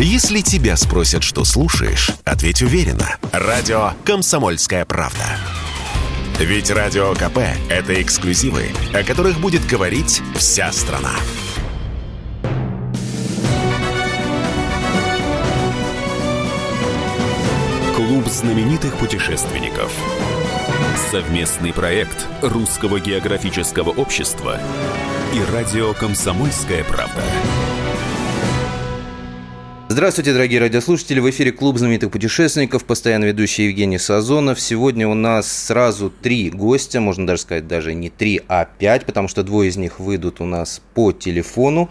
Если тебя спросят, что слушаешь, ответь уверенно. Радио «Комсомольская правда». Ведь Радио КП – это эксклюзивы, о которых будет говорить вся страна. Клуб знаменитых путешественников. Совместный проект Русского географического общества и радио «Комсомольская правда». Здравствуйте, дорогие радиослушатели. В эфире Клуб знаменитых путешественников, постоянно ведущий Евгений Сазонов. Сегодня у нас сразу три гостя, можно даже сказать, даже не три, а пять, потому что двое из них выйдут у нас по телефону.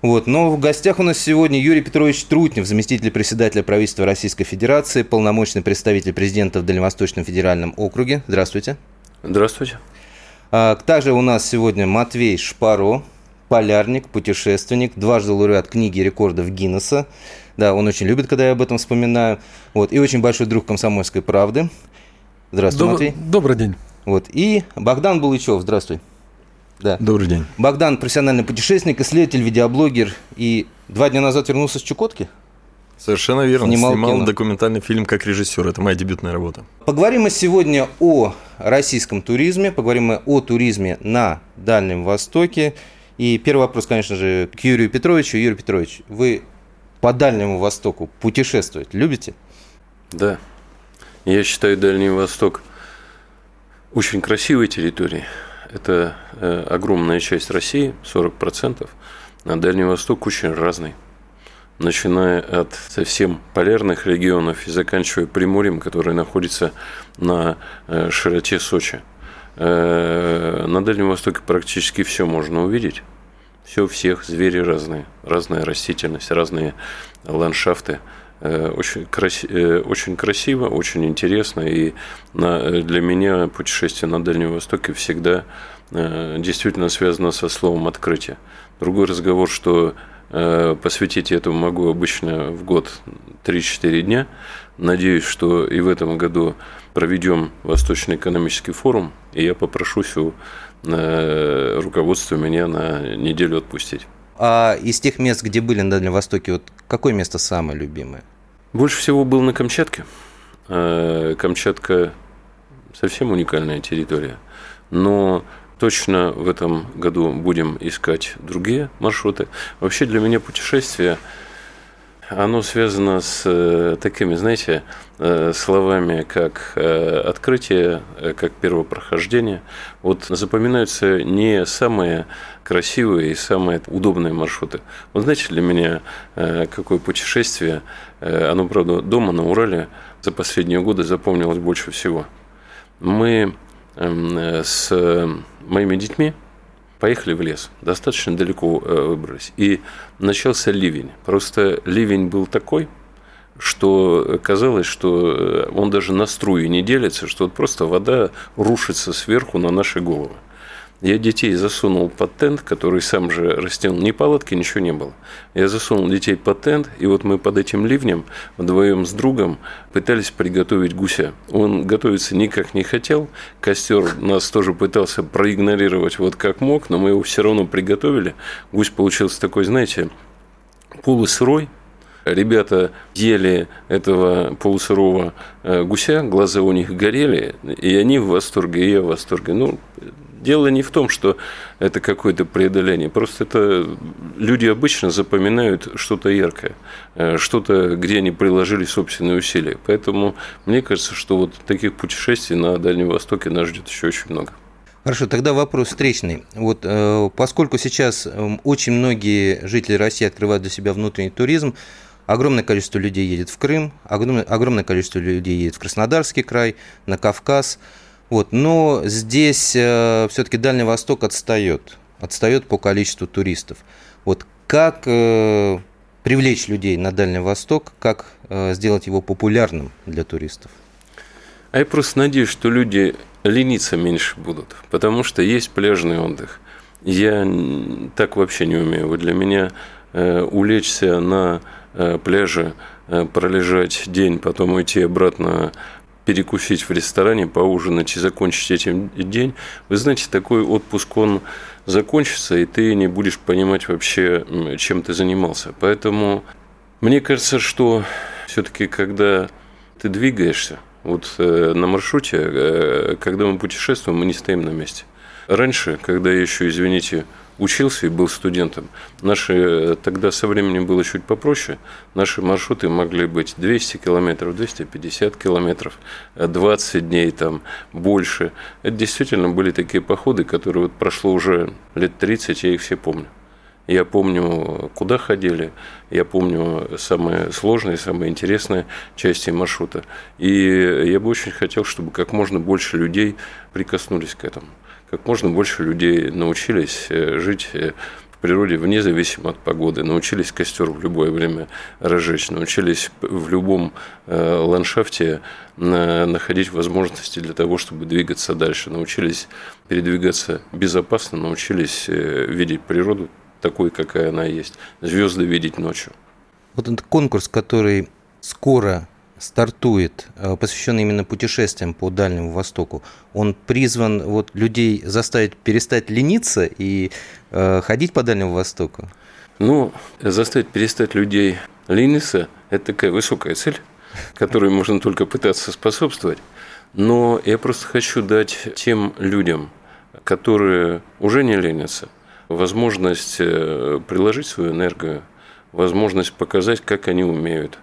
Вот. Но в гостях у нас сегодня Юрий Петрович Трутнев, заместитель председателя правительства Российской Федерации, полномочный представитель президента в Дальневосточном федеральном округе. Здравствуйте. Здравствуйте. А, также у нас сегодня Матвей Шпаро, полярник, путешественник, дважды лауреат книги рекордов Гиннесса. Да, он очень любит, когда я об этом вспоминаю. Вот, и очень большой друг комсомольской правды. Здравствуй, Доб- Матвей. Добрый день. Вот, и Богдан Булычев, здравствуй. Да. Добрый день. Богдан – профессиональный путешественник, исследователь, видеоблогер. И два дня назад вернулся с Чукотки. Совершенно верно. Снимал Снимал, кино. документальный фильм как режиссер. Это моя дебютная работа. Поговорим мы сегодня о российском туризме, поговорим мы о туризме на Дальнем Востоке. И первый вопрос, конечно же, к Юрию Петровичу. Юрий Петрович, вы по Дальнему Востоку путешествовать любите? Да. Я считаю Дальний Восток очень красивой территорией. Это э, огромная часть России, 40%, а Дальний Восток очень разный. Начиная от совсем полярных регионов и заканчивая Приморьем, которое находится на э, широте Сочи. Э, на Дальнем Востоке практически все можно увидеть. Все, всех, звери разные, разная растительность, разные ландшафты. Э, Очень, краси- э, очень красиво, очень интересно. И на- для меня путешествие на Дальнем Востоке всегда действительно связано со словом «открытие». Другой разговор, что посвятить этому могу обычно в год 3-4 дня. Надеюсь, что и в этом году проведем Восточный экономический форум, и я попрошусь у э, руководства меня на неделю отпустить. А из тех мест, где были на Дальнем Востоке, вот какое место самое любимое? Больше всего был на Камчатке. Э, Камчатка совсем уникальная территория. Но точно в этом году будем искать другие маршруты. Вообще для меня путешествие, оно связано с э, такими, знаете, э, словами, как э, открытие, как первопрохождение. Вот запоминаются не самые красивые и самые удобные маршруты. Вот знаете, для меня какое путешествие, оно, правда, дома на Урале за последние годы запомнилось больше всего. Мы эм, с моими детьми поехали в лес, достаточно далеко э, выбрались, и начался ливень. Просто ливень был такой, что казалось, что э, он даже на струи не делится, что вот просто вода рушится сверху на наши головы. Я детей засунул под тент, который сам же растянул. Ни палатки, ничего не было. Я засунул детей под тент, и вот мы под этим ливнем вдвоем с другом пытались приготовить гуся. Он готовиться никак не хотел. Костер нас тоже пытался проигнорировать вот как мог, но мы его все равно приготовили. Гусь получился такой, знаете, полусырой, Ребята ели этого полусырого э, гуся, глаза у них горели, и они в восторге, и я в восторге. Ну, дело не в том, что это какое-то преодоление, просто это люди обычно запоминают что-то яркое, э, что-то, где они приложили собственные усилия. Поэтому мне кажется, что вот таких путешествий на Дальнем Востоке нас ждет еще очень много. Хорошо, тогда вопрос встречный. Вот э, поскольку сейчас э, очень многие жители России открывают для себя внутренний туризм, огромное количество людей едет в Крым, огромное, огромное количество людей едет в Краснодарский край, на Кавказ. Вот, но здесь э, все-таки Дальний Восток отстает, отстает по количеству туристов. Вот как э, привлечь людей на Дальний Восток, как э, сделать его популярным для туристов? А я просто надеюсь, что люди лениться меньше будут, потому что есть пляжный отдых. Я так вообще не умею. Вот для меня э, улечься на э, пляже, э, пролежать день, потом уйти обратно перекусить в ресторане, поужинать и закончить этим день. Вы знаете, такой отпуск, он закончится, и ты не будешь понимать вообще, чем ты занимался. Поэтому Мне кажется, что все-таки, когда ты двигаешься, вот э, на маршруте, э, когда мы путешествуем, мы не стоим на месте. Раньше, когда еще, извините, учился и был студентом, наши, э, тогда со временем было чуть попроще, наши маршруты могли быть 200 километров, 250 километров, 20 дней там, больше. Это действительно были такие походы, которые вот прошло уже лет 30, я их все помню. Я помню, куда ходили, я помню самые сложные, самые интересные части маршрута. И я бы очень хотел, чтобы как можно больше людей прикоснулись к этому. Как можно больше людей научились э, жить э, в природе вне зависимости от погоды, научились костер в любое время разжечь, научились в любом э, ландшафте находить возможности для того, чтобы двигаться дальше, научились передвигаться безопасно, научились видеть природу такой, какая она есть. Звезды видеть ночью. Вот этот конкурс, который скоро стартует, э, посвященный именно путешествиям по Дальнему Востоку, он призван вот людей заставить перестать лениться и э, ходить по Дальнему Востоку? Ну, заставить перестать людей лениться – это такая высокая цель, которой можно только пытаться способствовать. Но я просто хочу дать тем людям, которые уже не ленятся – возможность э, приложить свою энергию, возможность показать, как они умеют,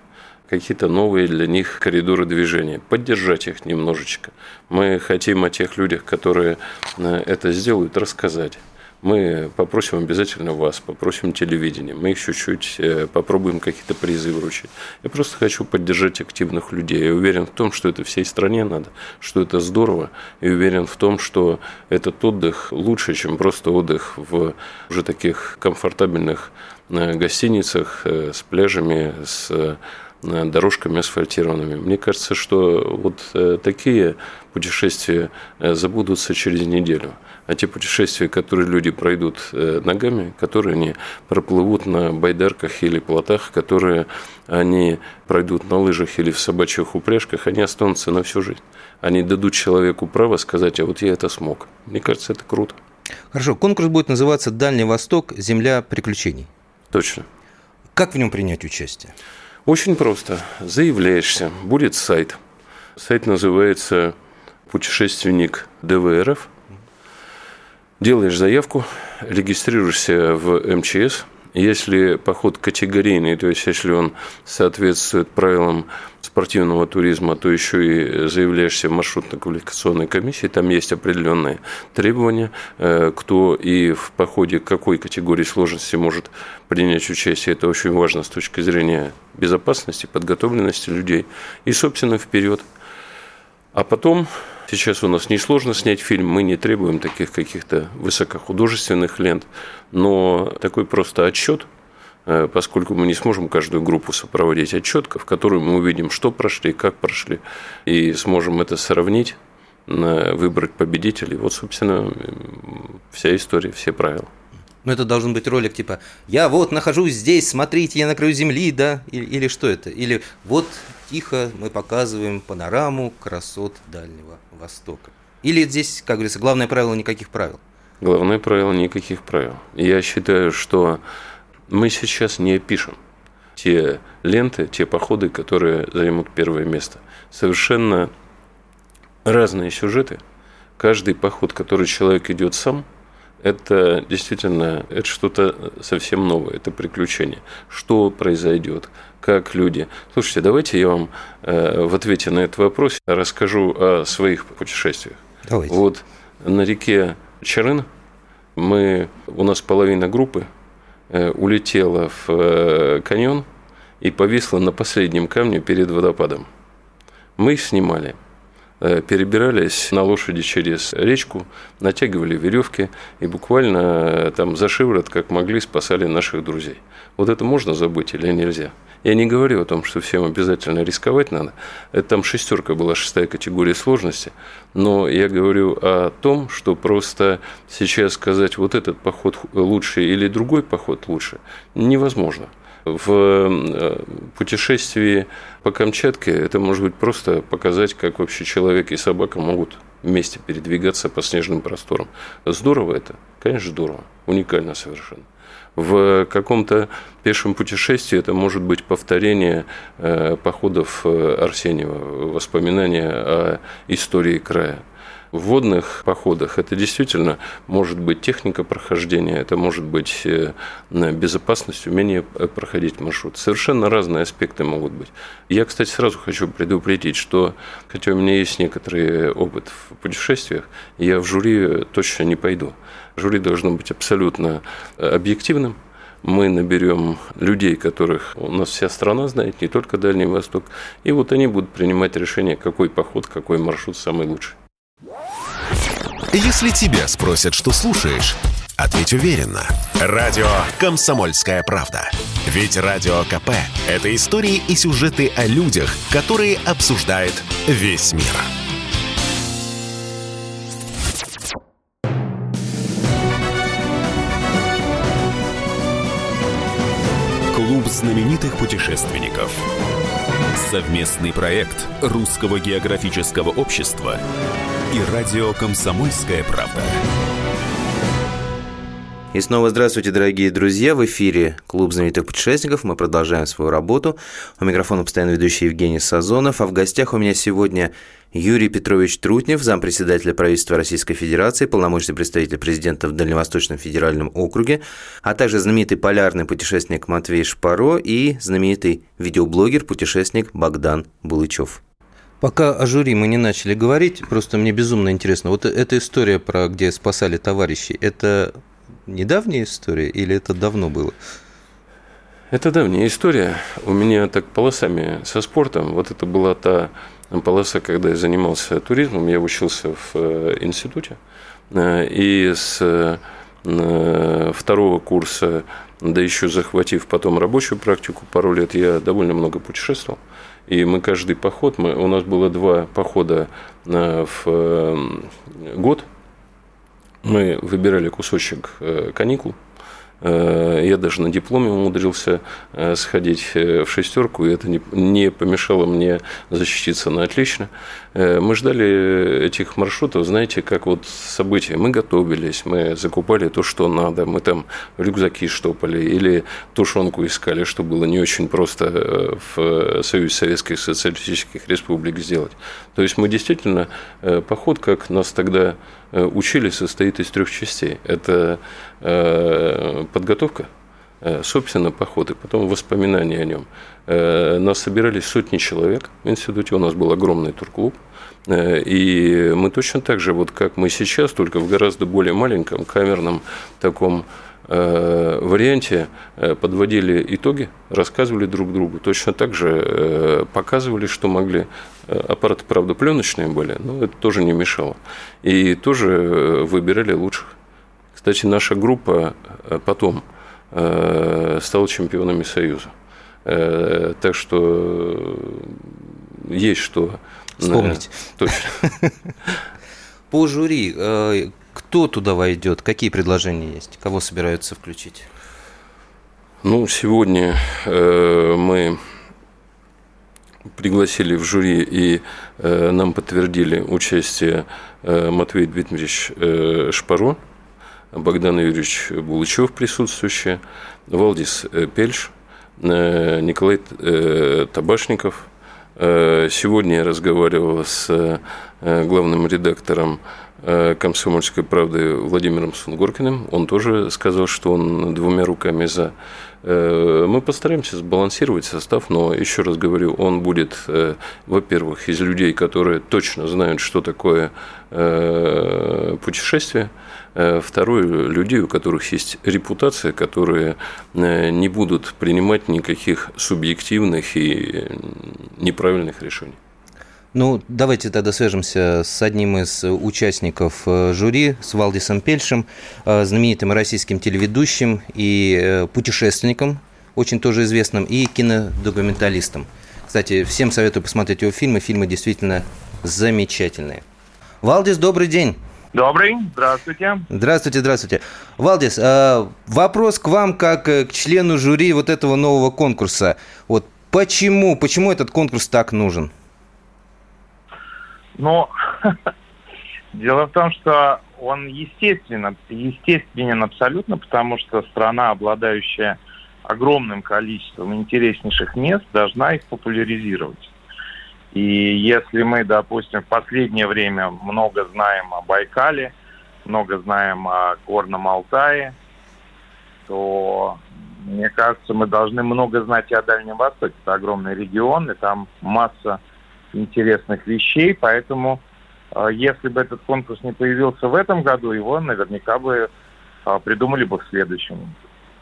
какие-то новые для них коридоры движения, поддержать их немножечко. Мы хотим о тех людях, которые э, это сделают, рассказать мы попросим обязательно вас, попросим телевидение, мы их чуть-чуть э, попробуем какие-то призы вручить. Я просто хочу поддержать активных людей. Я уверен в том, что это всей стране надо, что это здорово, и уверен в том, что этот отдых лучше, чем просто отдых в уже таких комфортабельных э, гостиницах с пляжами, с дорожками асфальтированными. Мне кажется, что вот такие путешествия забудутся через неделю а те путешествия, которые люди пройдут э, ногами, которые они проплывут на байдарках или плотах, которые они пройдут на лыжах или в собачьих упряжках, они останутся на всю жизнь. Они дадут человеку право сказать, а вот я это смог. Мне кажется, это круто. Хорошо, конкурс будет называться «Дальний Восток. Земля приключений». Точно. Как в нем принять участие? Очень просто. Заявляешься, будет сайт. Сайт называется «Путешественник ДВРФ», Делаешь заявку, регистрируешься в МЧС. Если поход категорийный, то есть если он соответствует правилам спортивного туризма, то еще и заявляешься в маршрутно-квалификационной комиссии, там есть определенные требования, э, кто и в походе какой категории сложности может принять участие. Это очень важно с точки зрения безопасности, подготовленности людей. И, собственно, вперед. А потом Сейчас у нас несложно снять фильм, мы не требуем таких каких-то высокохудожественных лент, но такой просто отчет, э, поскольку мы не сможем каждую группу сопроводить отчетка, в которой мы увидим, что прошли, как прошли, и сможем это сравнить, выбрать победителей. Вот, собственно, вся история, все правила. Ну, это должен быть ролик типа «Я вот нахожусь здесь, смотрите, я на краю земли», да? Или, или что это? Или «Вот тихо мы показываем панораму красот Дальнего Востока». Или здесь, как говорится, главное правило – никаких правил? Главное правило – никаких правил. Я считаю, что мы сейчас не пишем те ленты, те походы, которые займут первое место. Совершенно разные сюжеты. Каждый поход, который человек идет сам – это действительно это что-то совсем новое, это приключение. Что произойдет, как люди. Слушайте, давайте я вам э, в ответе на этот вопрос расскажу о своих путешествиях. Давайте. Вот на реке Чарын мы, у нас половина группы э, улетела в э, каньон и повисла на последнем камне перед водопадом. Мы их снимали – перебирались на лошади через речку, натягивали веревки и буквально э, там за шиворот, как могли, спасали наших друзей. Вот это можно забыть или нельзя? Я не говорю о том, что всем обязательно рисковать надо. Это там шестерка была, шестая категория сложности. Но я говорю о том, что просто сейчас сказать, вот этот поход лучше или другой поход лучше, невозможно в э, путешествии по Камчатке это может быть просто показать, как вообще человек и собака могут вместе передвигаться по снежным просторам. Здорово это? Конечно, здорово. Уникально совершенно. В каком-то пешем путешествии это может быть повторение э, походов э, Арсеньева, воспоминания о истории края в водных походах это действительно может быть техника прохождения, это может быть э, безопасность, умение э, проходить маршрут. Совершенно разные аспекты могут быть. Я, кстати, сразу хочу предупредить, что хотя у меня есть некоторый опыт в путешествиях, я в жюри точно не пойду. Жюри должно быть абсолютно э, объективным, мы наберем людей, которых у нас вся страна знает, не только Дальний Восток, и вот они будут принимать решение, какой поход, какой маршрут самый лучший. Если тебя спросят, что слушаешь, ответь уверенно. Радио «Комсомольская правда». Ведь Радио КП – это истории и сюжеты о людях, которые обсуждает весь мир. Клуб знаменитых путешественников. Совместный проект Русского географического общества и радио «Комсомольская правда». И снова здравствуйте, дорогие друзья. В эфире Клуб знаменитых путешественников. Мы продолжаем свою работу. У микрофона постоянно ведущий Евгений Сазонов. А в гостях у меня сегодня Юрий Петрович Трутнев, зампредседателя правительства Российской Федерации, полномочный представитель президента в Дальневосточном федеральном округе, а также знаменитый полярный путешественник Матвей Шпаро и знаменитый видеоблогер, путешественник Богдан Булычев. Пока о жюри мы не начали говорить, просто мне безумно интересно. Вот эта история про где спасали товарищей, это недавняя история или это давно было? Это давняя история. У меня так полосами со спортом. Вот это была та полоса, когда я занимался туризмом. Я учился в э, институте. Э, и с э, второго курса, да еще захватив потом рабочую практику пару лет, я довольно много путешествовал. И мы каждый поход, мы, у нас было два похода в год. Мы выбирали кусочек каникул я даже на дипломе умудрился э, сходить э, в шестерку, и это не помешало мне защититься на отлично. Мы ждали этих маршрутов, знаете, как вот события. Мы готовились, мы закупали то, что надо, мы там рюкзаки штопали или тушенку искали, что было не очень просто в Союзе Советских Социалистических Республик сделать. То есть мы действительно, поход, как нас тогда Э, учили, состоит из трех частей. Это э, подготовка, э, собственно, поход, и потом воспоминания о нем. Нас собирались сотни человек в институте, у нас был огромный турклуб, и мы точно так же, вот как мы сейчас, только в гораздо более маленьком камерном таком Э, варианте э, подводили итоги, рассказывали друг другу, точно так же э, показывали, что могли. Аппараты, правда, пленочные были, но это тоже не мешало. И тоже выбирали лучших. Кстати, наша группа потом стала чемпионами Союза. Так что есть что вспомнить. Точно. По жюри, кто туда войдет? Какие предложения есть? Кого собираются включить? Ну, сегодня э, мы пригласили в жюри и э, нам подтвердили участие э, Матвей Дмитриевич э, Шпаро, Богдан Юрьевич Булычев присутствующий, Валдис э, Пельш, э, Николай э, Табашников. Э, сегодня я разговаривал с э, главным редактором Э, комсомольской правды Владимиром Сунгоркиным. Он тоже сказал, что он двумя руками за. Мы постараемся сбалансировать состав, но еще раз говорю, он будет, во-первых, из людей, которые точно знают, что такое путешествие. Второе, людей, у которых есть репутация, которые не будут принимать никаких субъективных и неправильных решений. Ну, давайте тогда свяжемся с одним из участников э, жюри, с Валдисом Пельшем, э, знаменитым российским телеведущим и э, путешественником, очень тоже известным, и кинодокументалистом. Кстати, всем советую посмотреть его фильмы. Фильмы действительно замечательные. Валдис, добрый день. Добрый, здравствуйте. Здравствуйте, здравствуйте. Валдис, вопрос к вам как к члену жюри вот этого нового конкурса. Вот почему, почему этот конкурс так нужен? Но дело в том, что он естественно, естественен абсолютно, потому что страна, обладающая огромным количеством интереснейших мест, должна их популяризировать. И если мы, допустим, в последнее время много знаем о Байкале, много знаем о Горном Алтае, то, мне кажется, мы должны много знать и о Дальнем Востоке. Это огромный регион, и там масса интересных вещей, поэтому э, если бы этот конкурс не появился в этом году, его наверняка бы э, придумали бы в следующем.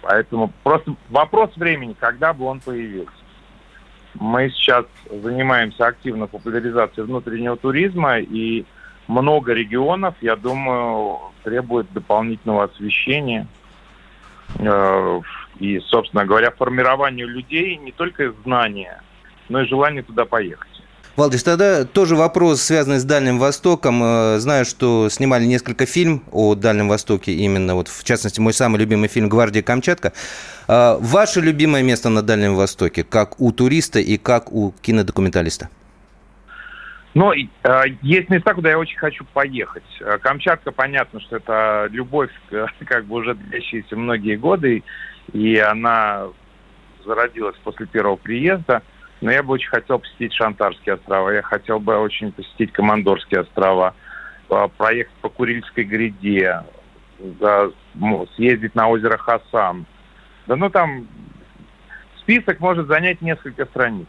Поэтому просто вопрос времени, когда бы он появился. Мы сейчас занимаемся активно популяризацией внутреннего туризма, и много регионов, я думаю, требует дополнительного освещения. Э, и, собственно говоря, формированию людей не только знания, но и желание туда поехать. Валдис, тогда тоже вопрос, связанный с Дальним Востоком. Э, знаю, что снимали несколько фильм о Дальнем Востоке, именно вот, в частности, мой самый любимый фильм «Гвардия Камчатка». Э, ваше любимое место на Дальнем Востоке, как у туриста и как у кинодокументалиста? Ну, э, есть места, куда я очень хочу поехать. Камчатка, понятно, что это любовь, как бы уже длящаяся многие годы, и она зародилась после первого приезда – но я бы очень хотел посетить Шантарские острова, я хотел бы очень посетить Командорские острова, а, проехать по Курильской гряде, съездить на озеро Хасан. Да ну там список может занять несколько страниц.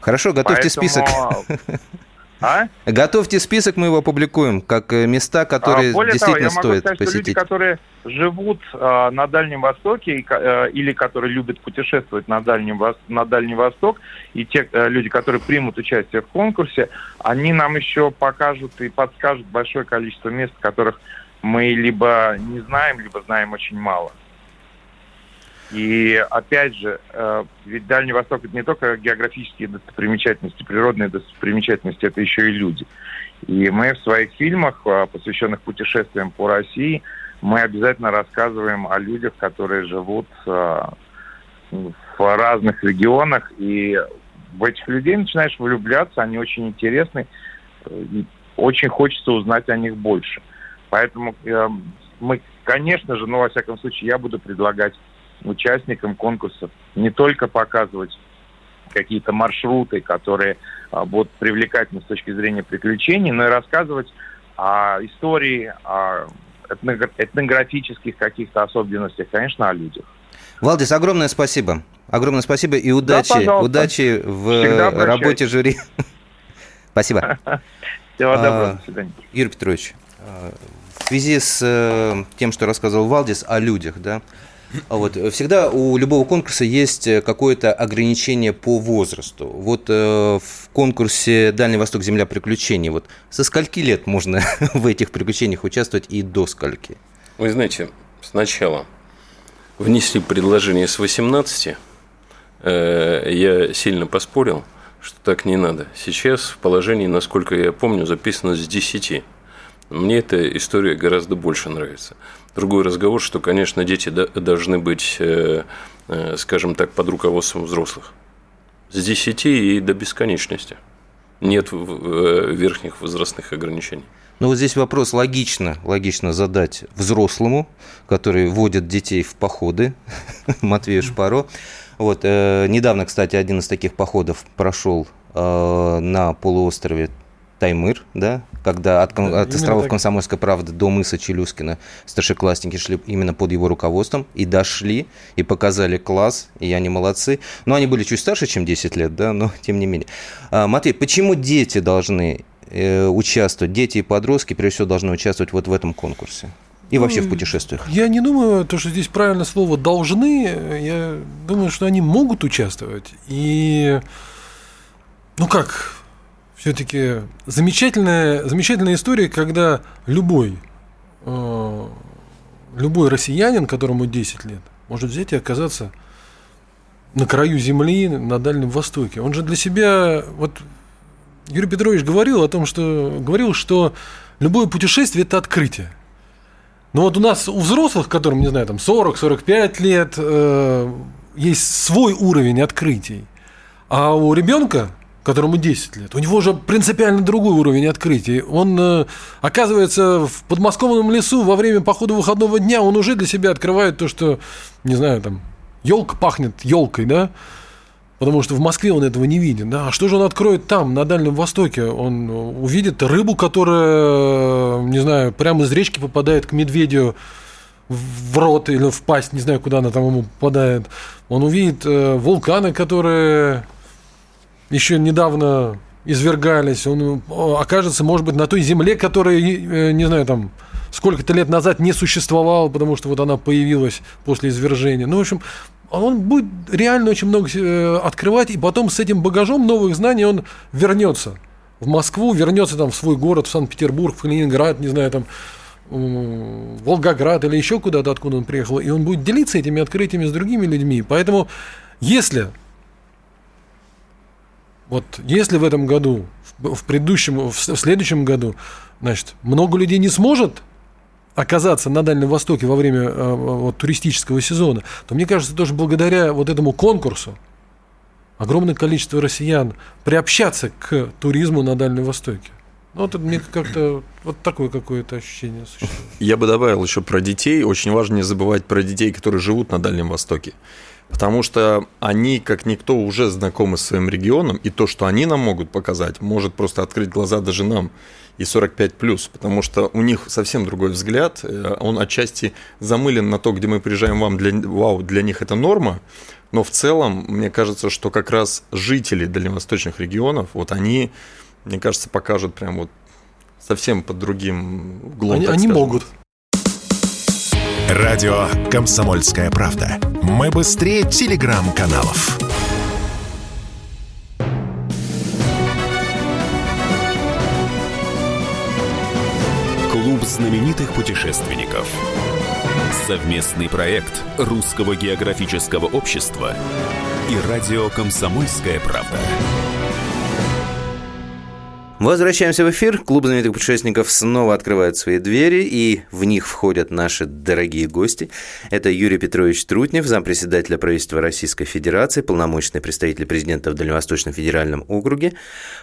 Хорошо, готовьте Поэтому... список. А? Готовьте список, мы его опубликуем, как э, места, которые а, Более действительно того, я могу сказать, посетить. Что люди, которые живут э, на Дальнем Востоке э, или которые любят путешествовать на, Дальнем, на Дальний Восток, и те э, люди, которые примут участие в конкурсе, они нам еще покажут и подскажут большое количество мест, которых мы либо не знаем, либо знаем очень мало. И опять же, э, ведь Дальний Восток это не только географические достопримечательности, природные достопримечательности, это еще и люди. И мы в своих фильмах, э, посвященных путешествиям по России, мы обязательно рассказываем о людях, которые живут э, в разных регионах, и в этих людей начинаешь влюбляться, они очень интересны, и очень хочется узнать о них больше. Поэтому мы, конечно же, ну, во всяком случае, я буду предлагать участникам конкурсов не только показывать какие-то маршруты, которые а, будут привлекательны с точки зрения приключений, но и рассказывать о истории, о этнографических каких-то особенностях, конечно, о людях. Валдис, огромное спасибо. Огромное спасибо и удачи, да, удачи в работе жюри. Спасибо. Всего доброго, до свидания. Юрий Петрович, а, в связи с э, тем, что рассказывал Валдис о людях, да, а вот. Всегда у любого конкурса есть э, какое-то ограничение по возрасту. Вот э, в конкурсе «Дальний Восток. Земля приключений» вот со скольки лет можно в этих приключениях участвовать и до скольки? Вы знаете, сначала внесли предложение с 18, э, я сильно поспорил, что так не надо. Сейчас в положении, насколько я помню, записано с 10. Мне эта история гораздо больше нравится. Другой разговор, что, конечно, дети должны быть, э, э, скажем так, под руководством взрослых. С 10 и до бесконечности. Нет э, верхних возрастных ограничений. Ну вот здесь вопрос логично, логично задать взрослому, который водит детей в походы, Матвею Шпаро. Вот, э, недавно, кстати, один из таких походов прошел э, на полуострове Таймыр, да, когда от, да, от островов так. Комсомольской правды до мыса Челюскина старшеклассники шли именно под его руководством и дошли, и показали класс, и они молодцы. Но они были чуть старше, чем 10 лет, да, но тем не менее. А, Матвей, почему дети должны э, участвовать, дети и подростки, прежде всего, должны участвовать вот в этом конкурсе? И вообще в ну, путешествиях? Я не думаю, то, что здесь правильное слово «должны». Я думаю, что они могут участвовать. И, ну как, все-таки замечательная, замечательная история, когда любой, э, любой россиянин, которому 10 лет, может взять и оказаться на краю земли, на Дальнем Востоке. Он же для себя, вот Юрий Петрович говорил о том, что говорил, что любое путешествие это открытие. Но вот у нас у взрослых, которым, не знаю, там 40-45 лет, э, есть свой уровень открытий. А у ребенка которому 10 лет. У него уже принципиально другой уровень открытий. Он, э, оказывается, в подмосковном лесу во время похода выходного дня он уже для себя открывает то, что, не знаю, там, елка пахнет елкой, да, потому что в Москве он этого не видит. Да? А что же он откроет там, на Дальнем Востоке? Он увидит рыбу, которая, не знаю, прямо из речки попадает к медведю в рот или в пасть, не знаю, куда она там ему попадает. Он увидит э, вулканы, которые еще недавно извергались, он окажется, может быть, на той земле, которая, э, не знаю, там, сколько-то лет назад не существовала, потому что вот она появилась после извержения. Ну, в общем, он будет реально очень много э, открывать, и потом с этим багажом новых знаний он вернется в Москву, вернется там в свой город, в Санкт-Петербург, в Калининград, не знаю, там, Волгоград или еще куда-то, откуда он приехал, и он будет делиться этими открытиями с другими людьми. Поэтому, если вот если в этом году, в предыдущем, в следующем году, значит, много людей не сможет оказаться на Дальнем Востоке во время э, вот, туристического сезона, то мне кажется, тоже благодаря вот этому конкурсу огромное количество россиян приобщаться к туризму на Дальнем Востоке. Ну, вот мне как-то вот такое какое-то ощущение существует. Я бы добавил еще про детей. Очень важно не забывать про детей, которые живут на Дальнем Востоке. Потому что они, как никто, уже знакомы с своим регионом, и то, что они нам могут показать, может просто открыть глаза даже нам и 45 плюс, потому что у них совсем другой взгляд, э, он отчасти замылен на то, где мы приезжаем вам, для, вау, для них это норма, но в целом, мне кажется, что как раз жители дальневосточных регионов, вот они, мне кажется, покажут прям вот совсем под другим углом. Они, они могут. Радио «Комсомольская правда». Мы быстрее телеграм-каналов. Клуб знаменитых путешественников. Совместный проект Русского географического общества и радио «Комсомольская правда». Возвращаемся в эфир. Клуб знаменитых путешественников снова открывает свои двери, и в них входят наши дорогие гости. Это Юрий Петрович Трутнев, зампредседателя правительства Российской Федерации, полномочный представитель президента в Дальневосточном федеральном округе,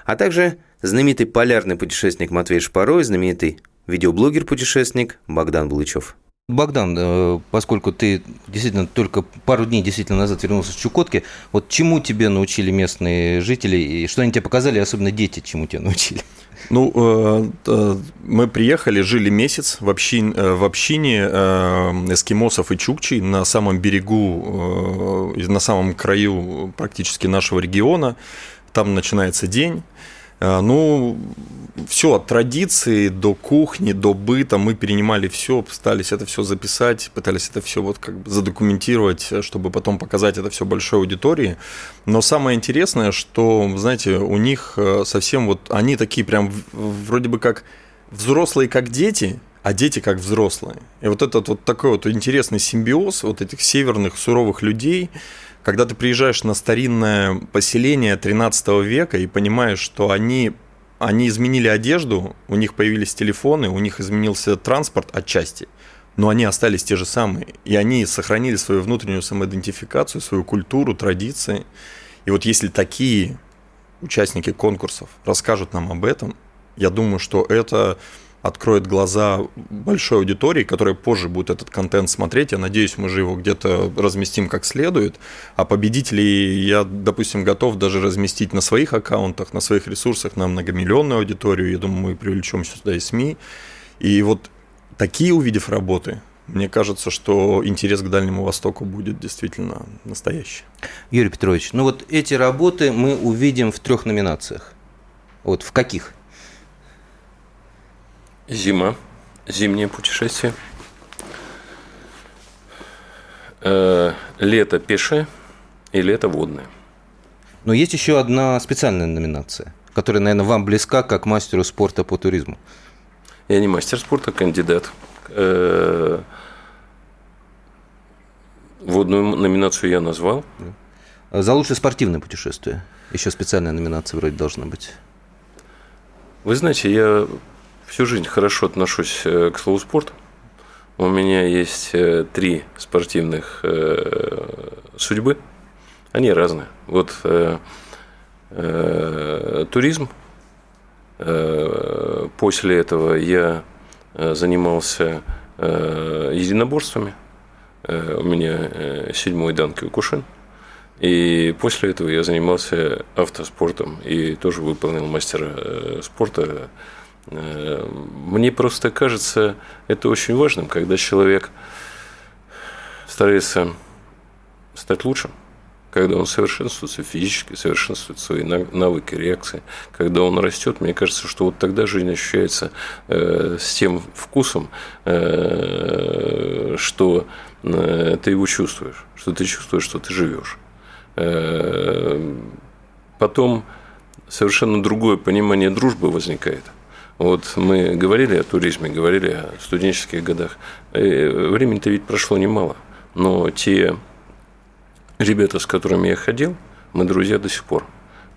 а также знаменитый полярный путешественник Матвей Шпарой, знаменитый видеоблогер-путешественник Богдан Булычев. Богдан, э, поскольку ты действительно только пару дней действительно назад вернулся с Чукотки, вот чему тебе научили местные жители, и что они тебе показали, особенно дети, чему тебя научили? Ну, э, э, мы приехали, жили месяц в, общин, в общине эскимосов и чукчей на самом берегу, на самом краю практически нашего региона. Там начинается день. А, ну, все от традиции до кухни, до быта мы перенимали все, пытались это все записать, пытались это все вот как бы задокументировать, чтобы потом показать это все большой аудитории. Но самое интересное, что, знаете, у них э, совсем вот они такие прям вроде бы как взрослые, как дети, а дети как взрослые. И вот этот вот такой вот интересный симбиоз вот этих северных суровых людей – когда ты приезжаешь на старинное поселение 13 века и понимаешь, что они, они изменили одежду, у них появились телефоны, у них изменился транспорт отчасти, но они остались те же самые. И они сохранили свою внутреннюю самоидентификацию, свою культуру, традиции. И вот если такие участники конкурсов расскажут нам об этом, я думаю, что это откроет глаза большой аудитории, которая позже будет этот контент смотреть. Я надеюсь, мы же его где-то разместим как следует. А победителей я, допустим, готов даже разместить на своих аккаунтах, на своих ресурсах на многомиллионную аудиторию. Я думаю, мы привлечем сюда и СМИ. И вот такие, увидев работы, мне кажется, что интерес к Дальнему Востоку будет действительно настоящий. Юрий Петрович, ну вот эти работы мы увидим в трех номинациях. Вот в каких? Зима, зимнее путешествие. Э, лето пешее и лето водное. Но есть еще одна специальная номинация, которая, наверное, вам близка как мастеру спорта по туризму. Я не мастер спорта, кандидат. Э, водную номинацию я назвал. За лучшее спортивное путешествие. Еще специальная номинация вроде должна быть. Вы знаете, я всю жизнь хорошо отношусь э, к слову спорт. У меня есть э, три спортивных э, судьбы. Они разные. Вот туризм. После этого я занимался единоборствами. У меня седьмой дан Кюкушин. И после этого я занимался автоспортом и тоже выполнил мастера спорта. Э, мне просто кажется это очень важным, когда человек старается стать лучшим, когда он совершенствуется физически, совершенствует свои навыки реакции, когда он растет, мне кажется, что вот тогда жизнь ощущается э, с тем вкусом, э, что э, ты его чувствуешь, что ты чувствуешь, что ты живешь. Э, потом совершенно другое понимание дружбы возникает. Вот мы говорили о туризме, говорили о студенческих годах. Э, времени-то ведь прошло немало. Но те ребята, с которыми я ходил, мы друзья до сих пор.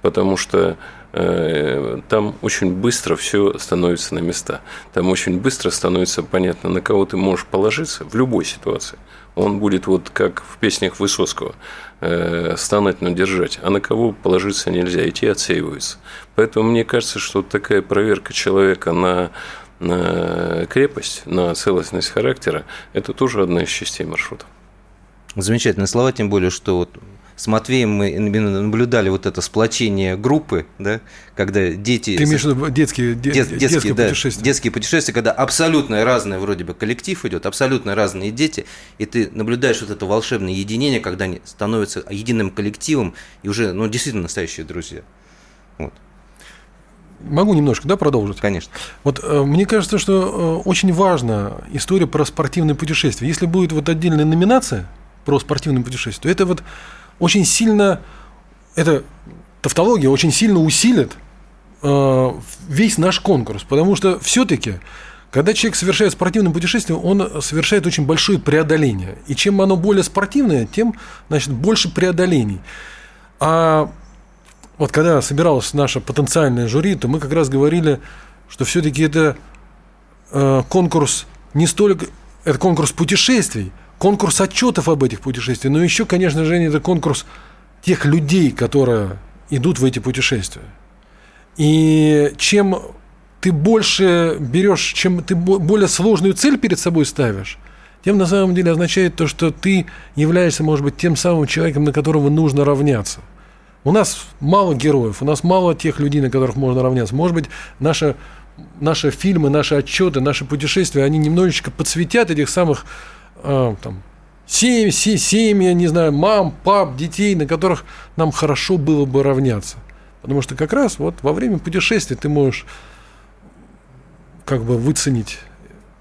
Потому что э, там очень быстро все становится на места. Там очень быстро становится понятно, на кого ты можешь положиться в любой ситуации. Он будет вот как в песнях Высоцкого э, стануть, но держать. А на кого положиться нельзя, идти отсеиваются. Поэтому мне кажется, что такая проверка человека на, на крепость, на целостность характера, это тоже одна из частей маршрута. Замечательные слова, тем более, что вот с Матвеем мы наблюдали вот это сплочение группы, да, когда дети... Ты имеешь в виду детские, дет, детские, детские да, путешествия? Детские путешествия, когда абсолютно разный вроде бы коллектив идет, абсолютно разные дети, и ты наблюдаешь вот это волшебное единение, когда они становятся единым коллективом и уже, ну, действительно настоящие друзья. Вот. Могу немножко, да, продолжить? Конечно. Вот э, мне кажется, что э, очень важна история про спортивные путешествия. Если будет вот отдельная номинация про спортивные путешествия, то это вот очень сильно, эта тавтология очень сильно усилит э, весь наш конкурс, потому что все-таки, когда человек совершает спортивное путешествие, он совершает очень большое преодоление. И чем оно более спортивное, тем, значит, больше преодолений. А вот когда собиралось наше потенциальное жюри, то мы как раз говорили, что все-таки это э, конкурс не столько, это конкурс путешествий, конкурс отчетов об этих путешествиях, но еще, конечно же, это конкурс тех людей, которые идут в эти путешествия. И чем ты больше берешь, чем ты более сложную цель перед собой ставишь, тем на самом деле означает то, что ты являешься, может быть, тем самым человеком, на которого нужно равняться. У нас мало героев, у нас мало тех людей, на которых можно равняться. Может быть, наши, наши фильмы, наши отчеты, наши путешествия, они немножечко подсветят этих самых а, там, семь, семь, семьи, не знаю, мам, пап, детей, на которых нам хорошо было бы равняться. Потому что как раз вот во время путешествия ты можешь как бы выценить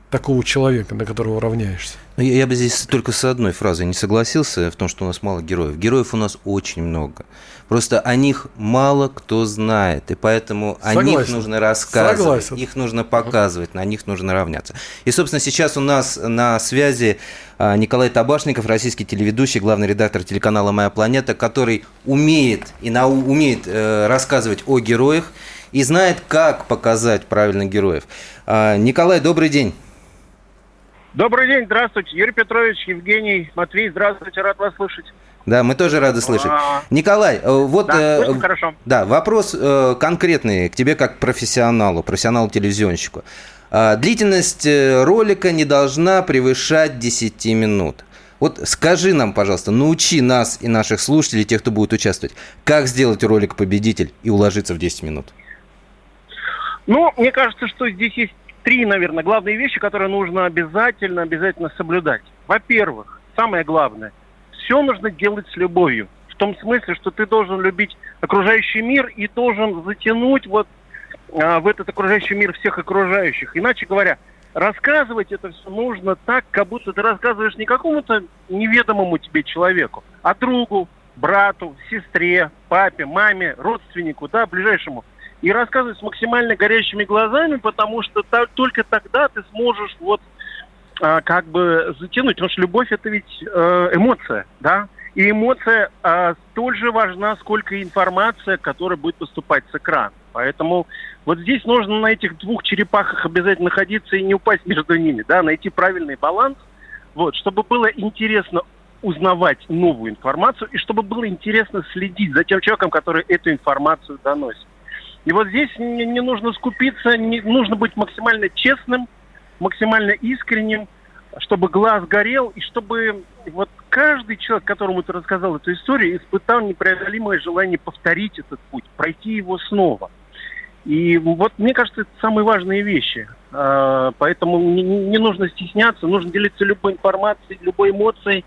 такого человека, на которого равняешься. Ну, я, я бы здесь только с одной фразой не согласился в том, что у нас мало героев. Героев у нас очень много. Просто о них мало кто знает, и поэтому Согласен. о них нужно рассказывать, Согласен. их нужно показывать, на них нужно равняться. И, собственно, сейчас у нас на связи а, Николай Табашников, российский телеведущий, главный редактор телеканала «Моя планета», который умеет и нау умеет э, рассказывать о героях и знает, как показать правильно героев. А, Николай, добрый день. Добрый день, здравствуйте. Юрий Петрович, Евгений, Матвей, здравствуйте, рад вас слышать. Да, мы тоже рады слышать. А... Николай, э, вот да, э, хорошо. да, вопрос э, конкретный к тебе как профессионалу, профессионалу-телевизионщику. Э, длительность э, ролика не должна превышать 10 минут. Вот скажи нам, пожалуйста, научи нас и наших слушателей, тех, кто будет участвовать, как сделать ролик «Победитель» и уложиться в 10 минут. Ну, мне кажется, что здесь есть три, наверное, главные вещи, которые нужно обязательно, обязательно соблюдать. Во-первых, самое главное, все нужно делать с любовью. В том смысле, что ты должен любить окружающий мир и должен затянуть вот а, в этот окружающий мир всех окружающих. Иначе говоря, рассказывать это все нужно так, как будто ты рассказываешь не какому-то неведомому тебе человеку, а другу, брату, сестре, папе, маме, родственнику, да, ближайшему и рассказывать с максимально горящими глазами, потому что та, только тогда ты сможешь вот а, как бы затянуть, потому что любовь это ведь э, эмоция, да, и эмоция а, столь же важна, сколько и информация, которая будет поступать с экрана. Поэтому вот здесь нужно на этих двух черепахах обязательно находиться и не упасть между ними, да, найти правильный баланс, вот, чтобы было интересно узнавать новую информацию и чтобы было интересно следить за тем человеком, который эту информацию доносит. И вот здесь не, не нужно скупиться, не, нужно быть максимально честным, максимально искренним, чтобы глаз горел, и чтобы вот каждый человек, которому ты рассказал эту историю, испытал непреодолимое желание повторить этот путь, пройти его снова. И вот мне кажется, это самые важные вещи. А, поэтому не, не нужно стесняться, нужно делиться любой информацией, любой эмоцией.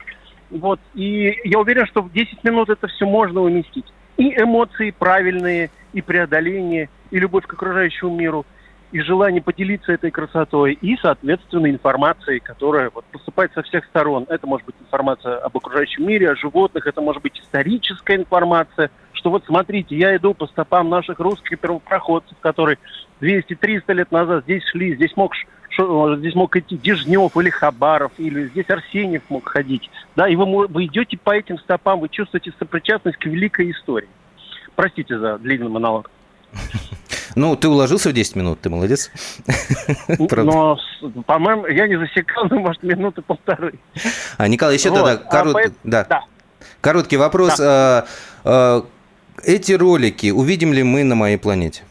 Вот. И я уверен, что в 10 минут это все можно уместить. И эмоции правильные, и преодоление, и любовь к окружающему миру – и желание поделиться этой красотой, и, соответственно, информацией, которая вот, поступает со всех сторон. Это может быть информация об окружающем мире, о животных, это может быть историческая информация, что вот смотрите, я иду по стопам наших русских первопроходцев, которые 200-300 лет назад здесь шли, здесь мог, здесь мог идти Дежнев или Хабаров, или здесь Арсеньев мог ходить. Да, и вы, вы идете по этим стопам, вы чувствуете сопричастность к великой истории. Простите за длинный монолог. Ну, ты уложился в 10 минут, ты молодец. Но, по-моему, я не засекал, ну, может, минуты полторы. А, Николай, еще вот. тогда корот... а, да. Да. короткий вопрос. Да. А, а, эти ролики увидим ли мы на моей планете?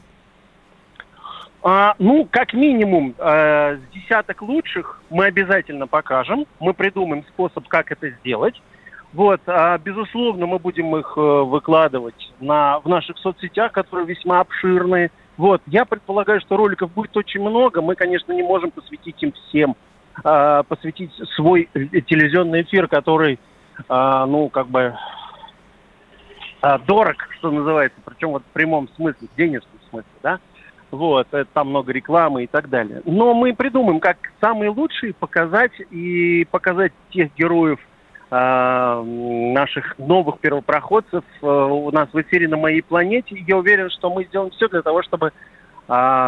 А, ну, как минимум, э, десяток лучших мы обязательно покажем. Мы придумаем способ, как это сделать. Вот, а, безусловно, мы будем их э, выкладывать на, в наших соцсетях, которые весьма обширные. Вот, я предполагаю, что роликов будет очень много. Мы, конечно, не можем посвятить им всем, а, посвятить свой э, телевизионный эфир, который, а, ну, как бы дорог, что называется, причем вот в прямом смысле, в денежном смысле, да. Вот, это, там много рекламы и так далее. Но мы придумаем, как самые лучшие показать и показать тех героев, Э, наших новых первопроходцев э, у нас в эфире на моей планете. я уверен, что мы сделаем все для того, чтобы э,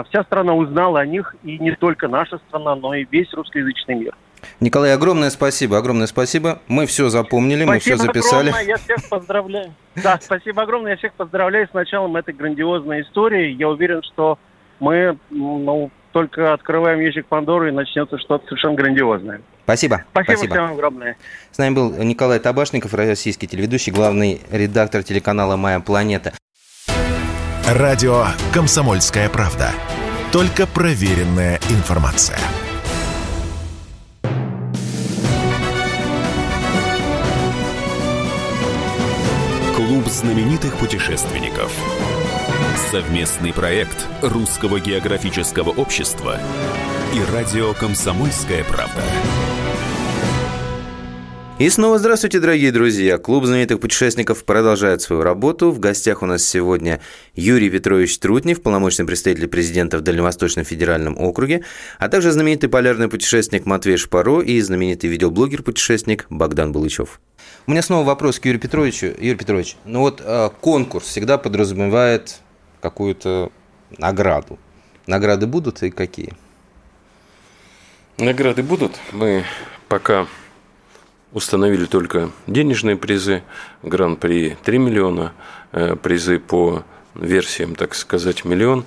вся страна узнала о них, и не только наша страна, но и весь русскоязычный мир. Николай, огромное спасибо, огромное спасибо. Мы все запомнили, спасибо мы все записали. Огромное, я всех поздравляю. Да, спасибо огромное, я всех поздравляю с началом этой грандиозной истории. Я уверен, что мы ну, только открываем ящик Пандоры и начнется что-то совершенно грандиозное. Спасибо. Спасибо, Спасибо всем огромное. С нами был Николай Табашников, российский телеведущий, главный редактор телеканала «Моя планета». Радио «Комсомольская правда». Только проверенная информация. Клуб знаменитых путешественников. Совместный проект Русского географического общества и радио «Комсомольская правда». И снова здравствуйте, дорогие друзья. Клуб знаменитых путешественников продолжает свою работу. В гостях у нас сегодня Юрий Петрович Трутнев, полномочный представитель президента в Дальневосточном федеральном округе, а также знаменитый полярный путешественник Матвей Шпаро и знаменитый видеоблогер-путешественник Богдан Булычев. У меня снова вопрос к Юрию Петровичу. Юрий Петрович, ну вот э, конкурс всегда подразумевает какую-то награду. Награды будут и какие? Награды будут. Мы пока установили только денежные призы, гран-при 3 миллиона, э, призы по версиям, так сказать, миллион.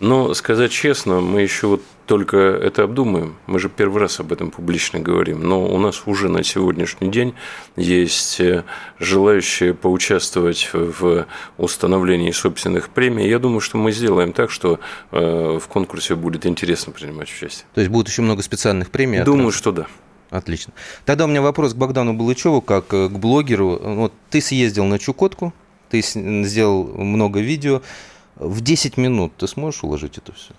Но сказать честно, мы еще вот только это обдумаем. Мы же первый раз об этом публично говорим. Но у нас уже на сегодняшний день есть э, желающие поучаствовать в установлении собственных премий. Я думаю, что мы сделаем так, что э, в конкурсе будет интересно принимать участие. То есть будет еще много специальных премий? Думаю, что да. Отлично. Тогда у меня вопрос к Богдану Балычеву, как э, к блогеру. Вот ты съездил на Чукотку, ты сделал много видео. В 10 минут ты сможешь уложить это все?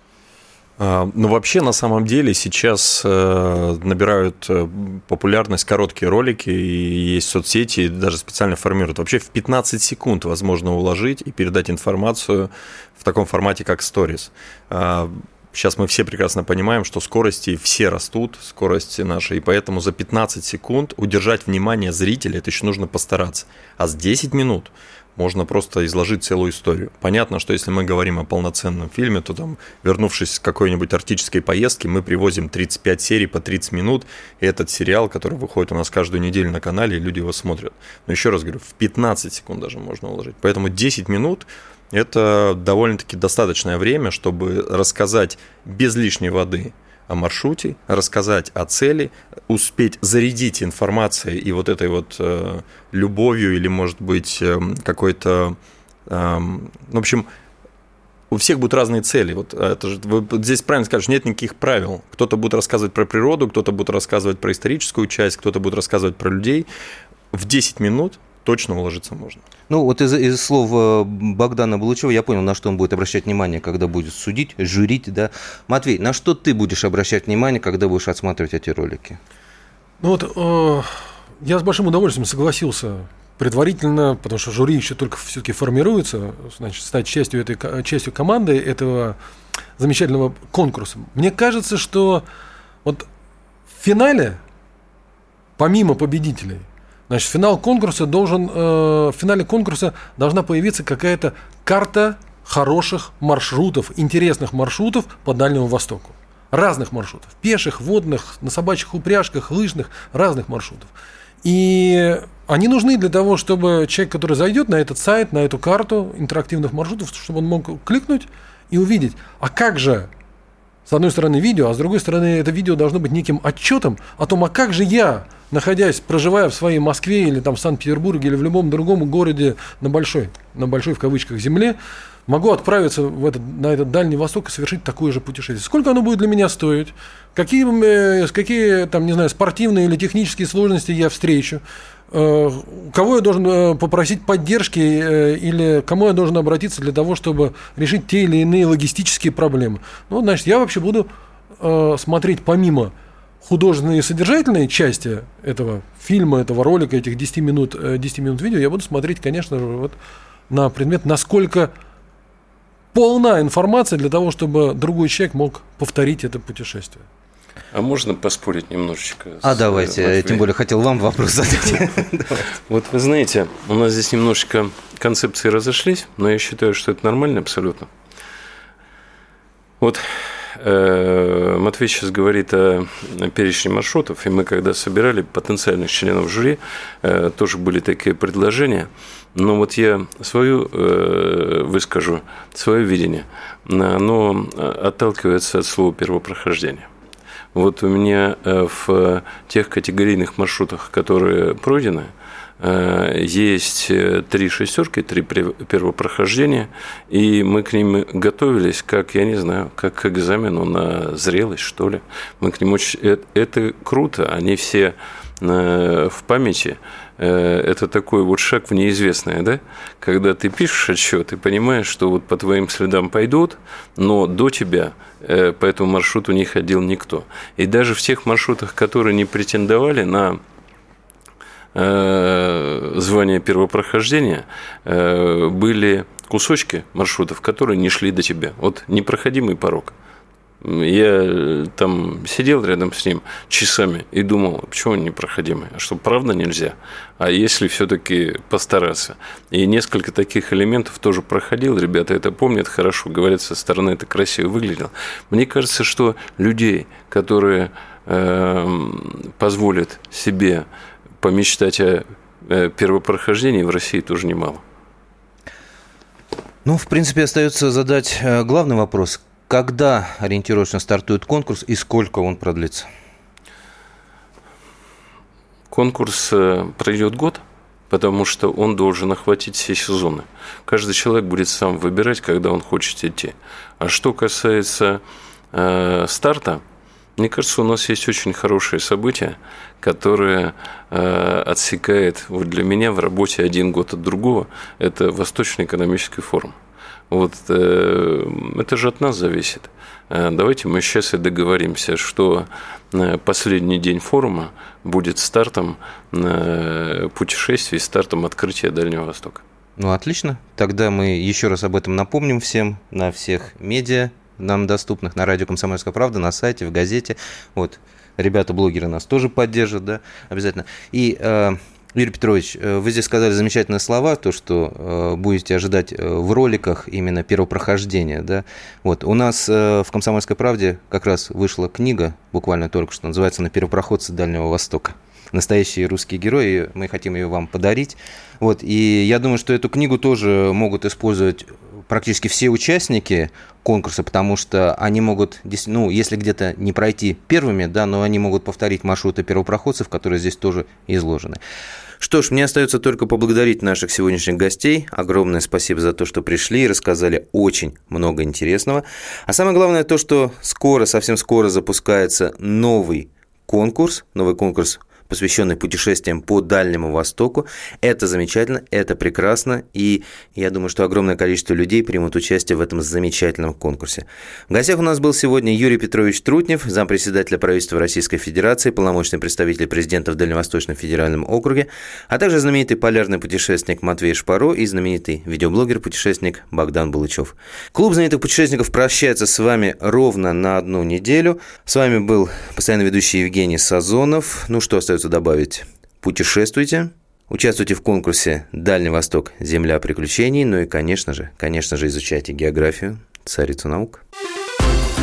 А, ну, вообще, на самом деле, сейчас э, набирают э, популярность короткие ролики, и есть соцсети, даже специально формируют. Вообще, в 15 секунд возможно уложить и передать информацию в таком формате, как Stories. А, Сейчас мы все прекрасно понимаем, что скорости все растут, скорости наши, и поэтому за 15 секунд удержать внимание зрителя, это еще нужно постараться. А с 10 минут можно просто изложить целую историю. Понятно, что если мы говорим о полноценном фильме, то там, вернувшись с какой-нибудь арктической поездки, мы привозим 35 серий по 30 минут, и этот сериал, который выходит у нас каждую неделю на канале, и люди его смотрят. Но еще раз говорю, в 15 секунд даже можно уложить. Поэтому 10 минут это довольно-таки достаточное время, чтобы рассказать без лишней воды о маршруте, рассказать о цели, успеть зарядить информацией и вот этой вот э, любовью или, может быть, э, какой-то, э, в общем, у всех будут разные цели. Вот это же, вы здесь правильно скажешь, нет никаких правил. Кто-то будет рассказывать про природу, кто-то будет рассказывать про историческую часть, кто-то будет рассказывать про людей. В 10 минут точно уложиться можно. Ну, вот из, из слов э, Богдана Булычева я понял, на что он будет обращать внимание, когда будет судить, журить, да. Матвей, на что ты будешь обращать внимание, когда будешь отсматривать эти ролики? Ну вот, э, я с большим удовольствием согласился предварительно, потому что жюри еще только все-таки формируется, значит, стать частью, этой, частью команды этого замечательного конкурса. Мне кажется, что вот в финале, помимо победителей, Значит, финал конкурса должен, э, в финале конкурса должна появиться какая-то карта хороших маршрутов, интересных маршрутов по Дальнему Востоку. Разных маршрутов. Пеших, водных, на собачьих упряжках, лыжных, разных маршрутов. И они нужны для того, чтобы человек, который зайдет на этот сайт, на эту карту интерактивных маршрутов, чтобы он мог кликнуть и увидеть, а как же с одной стороны видео, а с другой стороны это видео должно быть неким отчетом о том, а как же я находясь, проживая в своей Москве или там в Санкт-Петербурге или в любом другом городе на большой, на большой в кавычках земле, могу отправиться в этот, на этот Дальний Восток и совершить такое же путешествие. Сколько оно будет для меня стоить? Какие, э, какие там, не знаю, спортивные или технические сложности я встречу? Э, кого я должен э, попросить поддержки или кому я должен обратиться для того, чтобы решить те или иные логистические проблемы? Ну, значит, я вообще буду смотреть помимо художественные и содержательные части этого фильма, этого ролика, этих 10 минут, 10 э, минут видео, я буду смотреть, конечно же, вот на предмет, насколько полна информация для того, чтобы другой человек мог повторить это путешествие. А можно поспорить немножечко? А давайте, Матвеем? тем более хотел вам вопрос задать. Вот вы знаете, у нас здесь немножечко концепции разошлись, но я считаю, что это нормально абсолютно. Вот Э, Матвей сейчас говорит о перечне маршрутов, и мы когда собирали потенциальных членов жюри, э, тоже были такие предложения. Но вот я свою э, выскажу, свое видение. Оно отталкивается от слова первопрохождения. Вот у меня в тех категорийных маршрутах, которые пройдены, Э, есть э, три шестерки, три первопрохождения, и мы к ним готовились, как, я не знаю, как к экзамену на зрелость, что ли. Мы к ним очень... Э, это круто, они все в памяти, это такой вот шаг в неизвестное, да? Когда ты пишешь отчет и понимаешь, что вот по твоим следам пойдут, но до тебя по этому маршруту не ходил никто. И даже в тех маршрутах, которые не претендовали на Э, звания первопрохождения э, были кусочки маршрутов, которые не шли до тебя. Вот непроходимый порог. Я э, там сидел рядом с ним часами и думал, почему он непроходимый, а что правда нельзя, а если все-таки постараться. И несколько таких элементов тоже проходил, ребята это помнят хорошо, говорят, со стороны это красиво выглядело. Мне кажется, что людей, которые э, позволят себе помечтать о первопрохождении в России тоже немало. Ну, в принципе, остается задать э, главный вопрос. Когда ориентировочно стартует конкурс и сколько он продлится? Конкурс э, пройдет год, потому что он должен охватить все сезоны. Каждый человек будет сам выбирать, когда он хочет идти. А что касается э, старта, мне кажется, у нас есть очень хорошее событие, которое э, отсекает вот для меня в работе один год от другого. Это Восточный экономический форум. Вот э, это же от нас зависит. Э, давайте мы сейчас и договоримся, что э, последний день форума будет стартом э, путешествий, стартом открытия Дальнего Востока. Ну, отлично. Тогда мы еще раз об этом напомним всем на всех медиа, нам доступных на радио «Комсомольская правда», на сайте, в газете. Вот, ребята-блогеры нас тоже поддержат, да, обязательно. И э, Юрий Петрович, э, вы здесь сказали замечательные слова, то, что э, будете ожидать э, в роликах именно первопрохождения, да. Вот, у нас э, в «Комсомольской правде» как раз вышла книга, буквально только что, называется «На первопроходце Дальнего Востока» настоящие русские герои, мы хотим ее вам подарить. Вот, и я думаю, что эту книгу тоже могут использовать практически все участники конкурса, потому что они могут, ну, если где-то не пройти первыми, да, но они могут повторить маршруты первопроходцев, которые здесь тоже изложены. Что ж, мне остается только поблагодарить наших сегодняшних гостей. Огромное спасибо за то, что пришли и рассказали очень много интересного. А самое главное то, что скоро, совсем скоро запускается новый конкурс, новый конкурс посвященный путешествиям по Дальнему Востоку. Это замечательно, это прекрасно, и я думаю, что огромное количество людей примут участие в этом замечательном конкурсе. В гостях у нас был сегодня Юрий Петрович Трутнев, зампредседателя правительства Российской Федерации, полномочный представитель президента в Дальневосточном федеральном округе, а также знаменитый полярный путешественник Матвей Шпаро и знаменитый видеоблогер-путешественник Богдан Булычев. Клуб знаменитых путешественников прощается с вами ровно на одну неделю. С вами был постоянно ведущий Евгений Сазонов. Ну что, остается остается добавить. Путешествуйте, участвуйте в конкурсе «Дальний Восток. Земля приключений», ну и, конечно же, конечно же, изучайте географию, царицу наук.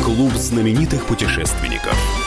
Клуб знаменитых путешественников –